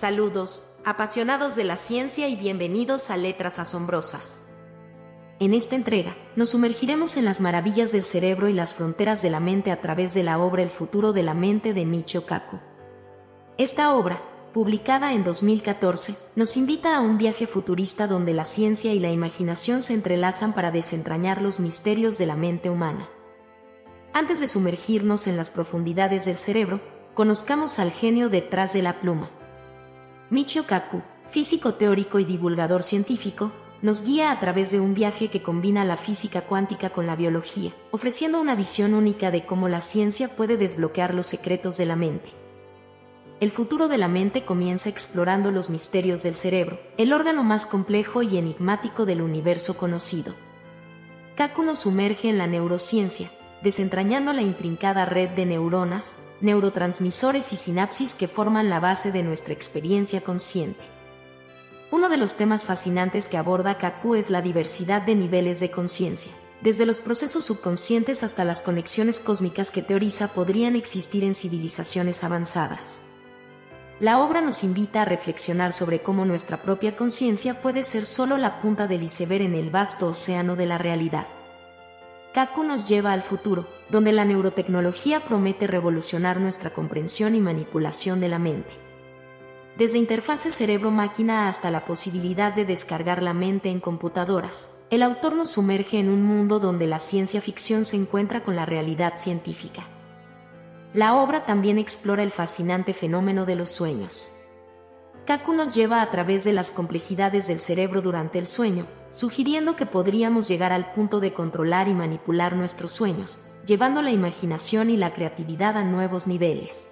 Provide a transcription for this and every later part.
Saludos, apasionados de la ciencia y bienvenidos a Letras Asombrosas. En esta entrega, nos sumergiremos en las maravillas del cerebro y las fronteras de la mente a través de la obra El futuro de la mente de Michio Kaku. Esta obra, publicada en 2014, nos invita a un viaje futurista donde la ciencia y la imaginación se entrelazan para desentrañar los misterios de la mente humana. Antes de sumergirnos en las profundidades del cerebro, conozcamos al genio detrás de la pluma. Michio Kaku, físico teórico y divulgador científico, nos guía a través de un viaje que combina la física cuántica con la biología, ofreciendo una visión única de cómo la ciencia puede desbloquear los secretos de la mente. El futuro de la mente comienza explorando los misterios del cerebro, el órgano más complejo y enigmático del universo conocido. Kaku nos sumerge en la neurociencia, desentrañando la intrincada red de neuronas, neurotransmisores y sinapsis que forman la base de nuestra experiencia consciente. Uno de los temas fascinantes que aborda Kaku es la diversidad de niveles de conciencia, desde los procesos subconscientes hasta las conexiones cósmicas que teoriza podrían existir en civilizaciones avanzadas. La obra nos invita a reflexionar sobre cómo nuestra propia conciencia puede ser solo la punta del iceberg en el vasto océano de la realidad. Kaku nos lleva al futuro, donde la neurotecnología promete revolucionar nuestra comprensión y manipulación de la mente. Desde interfaces cerebro-máquina hasta la posibilidad de descargar la mente en computadoras, el autor nos sumerge en un mundo donde la ciencia ficción se encuentra con la realidad científica. La obra también explora el fascinante fenómeno de los sueños. Kaku nos lleva a través de las complejidades del cerebro durante el sueño, sugiriendo que podríamos llegar al punto de controlar y manipular nuestros sueños, llevando la imaginación y la creatividad a nuevos niveles.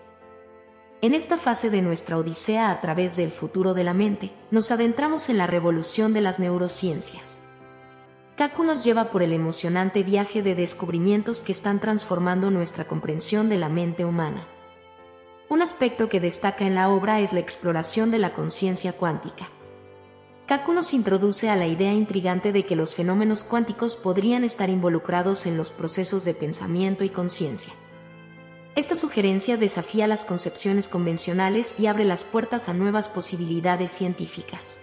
En esta fase de nuestra odisea a través del futuro de la mente, nos adentramos en la revolución de las neurociencias. Kaku nos lleva por el emocionante viaje de descubrimientos que están transformando nuestra comprensión de la mente humana. Un aspecto que destaca en la obra es la exploración de la conciencia cuántica. Kaku nos introduce a la idea intrigante de que los fenómenos cuánticos podrían estar involucrados en los procesos de pensamiento y conciencia. Esta sugerencia desafía las concepciones convencionales y abre las puertas a nuevas posibilidades científicas.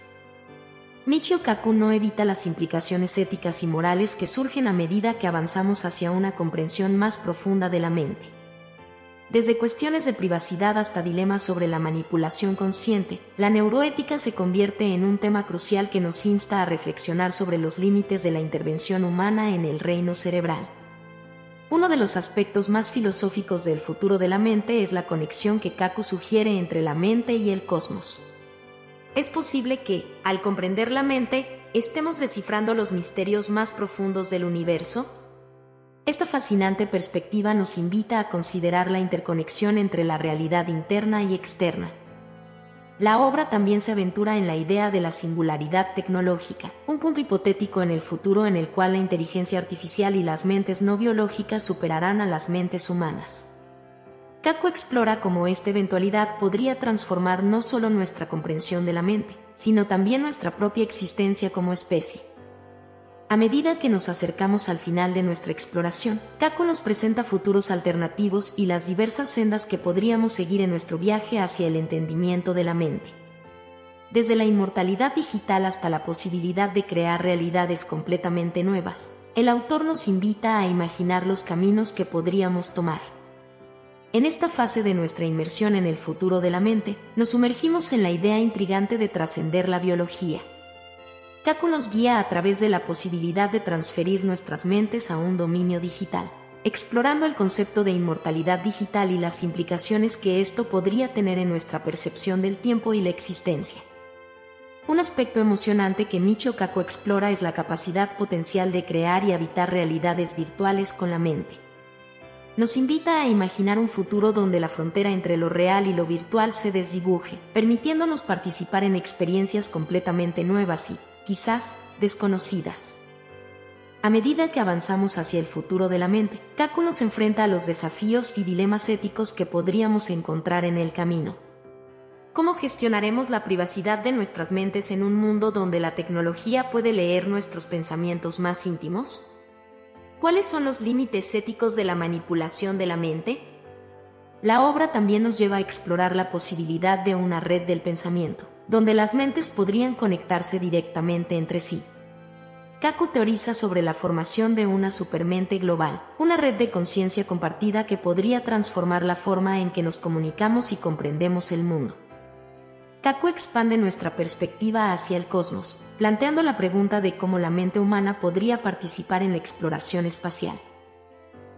Michio Kaku no evita las implicaciones éticas y morales que surgen a medida que avanzamos hacia una comprensión más profunda de la mente. Desde cuestiones de privacidad hasta dilemas sobre la manipulación consciente, la neuroética se convierte en un tema crucial que nos insta a reflexionar sobre los límites de la intervención humana en el reino cerebral. Uno de los aspectos más filosóficos del futuro de la mente es la conexión que Kaku sugiere entre la mente y el cosmos. Es posible que, al comprender la mente, estemos descifrando los misterios más profundos del universo, esta fascinante perspectiva nos invita a considerar la interconexión entre la realidad interna y externa. La obra también se aventura en la idea de la singularidad tecnológica, un punto hipotético en el futuro en el cual la inteligencia artificial y las mentes no biológicas superarán a las mentes humanas. Kaku explora cómo esta eventualidad podría transformar no solo nuestra comprensión de la mente, sino también nuestra propia existencia como especie. A medida que nos acercamos al final de nuestra exploración, Kaku nos presenta futuros alternativos y las diversas sendas que podríamos seguir en nuestro viaje hacia el entendimiento de la mente. Desde la inmortalidad digital hasta la posibilidad de crear realidades completamente nuevas, el autor nos invita a imaginar los caminos que podríamos tomar. En esta fase de nuestra inmersión en el futuro de la mente, nos sumergimos en la idea intrigante de trascender la biología Kaku nos guía a través de la posibilidad de transferir nuestras mentes a un dominio digital, explorando el concepto de inmortalidad digital y las implicaciones que esto podría tener en nuestra percepción del tiempo y la existencia. Un aspecto emocionante que Michio Kaku explora es la capacidad potencial de crear y habitar realidades virtuales con la mente. Nos invita a imaginar un futuro donde la frontera entre lo real y lo virtual se desdibuje, permitiéndonos participar en experiencias completamente nuevas y, quizás desconocidas. A medida que avanzamos hacia el futuro de la mente, Kaku nos enfrenta a los desafíos y dilemas éticos que podríamos encontrar en el camino. ¿Cómo gestionaremos la privacidad de nuestras mentes en un mundo donde la tecnología puede leer nuestros pensamientos más íntimos? ¿Cuáles son los límites éticos de la manipulación de la mente? La obra también nos lleva a explorar la posibilidad de una red del pensamiento, donde las mentes podrían conectarse directamente entre sí. Kaku teoriza sobre la formación de una supermente global, una red de conciencia compartida que podría transformar la forma en que nos comunicamos y comprendemos el mundo. Kaku expande nuestra perspectiva hacia el cosmos, planteando la pregunta de cómo la mente humana podría participar en la exploración espacial.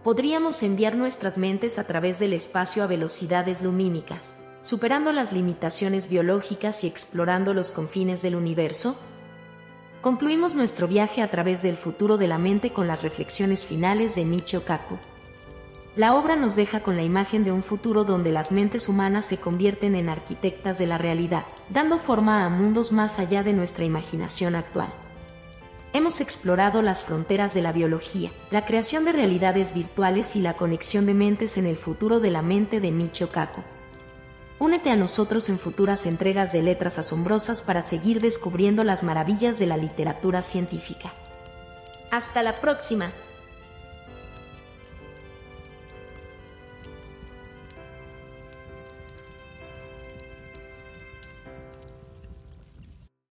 Podríamos enviar nuestras mentes a través del espacio a velocidades lumínicas, superando las limitaciones biológicas y explorando los confines del universo, Concluimos nuestro viaje a través del futuro de la mente con las reflexiones finales de Michio Kaku. La obra nos deja con la imagen de un futuro donde las mentes humanas se convierten en arquitectas de la realidad, dando forma a mundos más allá de nuestra imaginación actual. Hemos explorado las fronteras de la biología, la creación de realidades virtuales y la conexión de mentes en el futuro de la mente de Michio Kaku. Únete a nosotros en futuras entregas de Letras Asombrosas para seguir descubriendo las maravillas de la literatura científica. Hasta la próxima.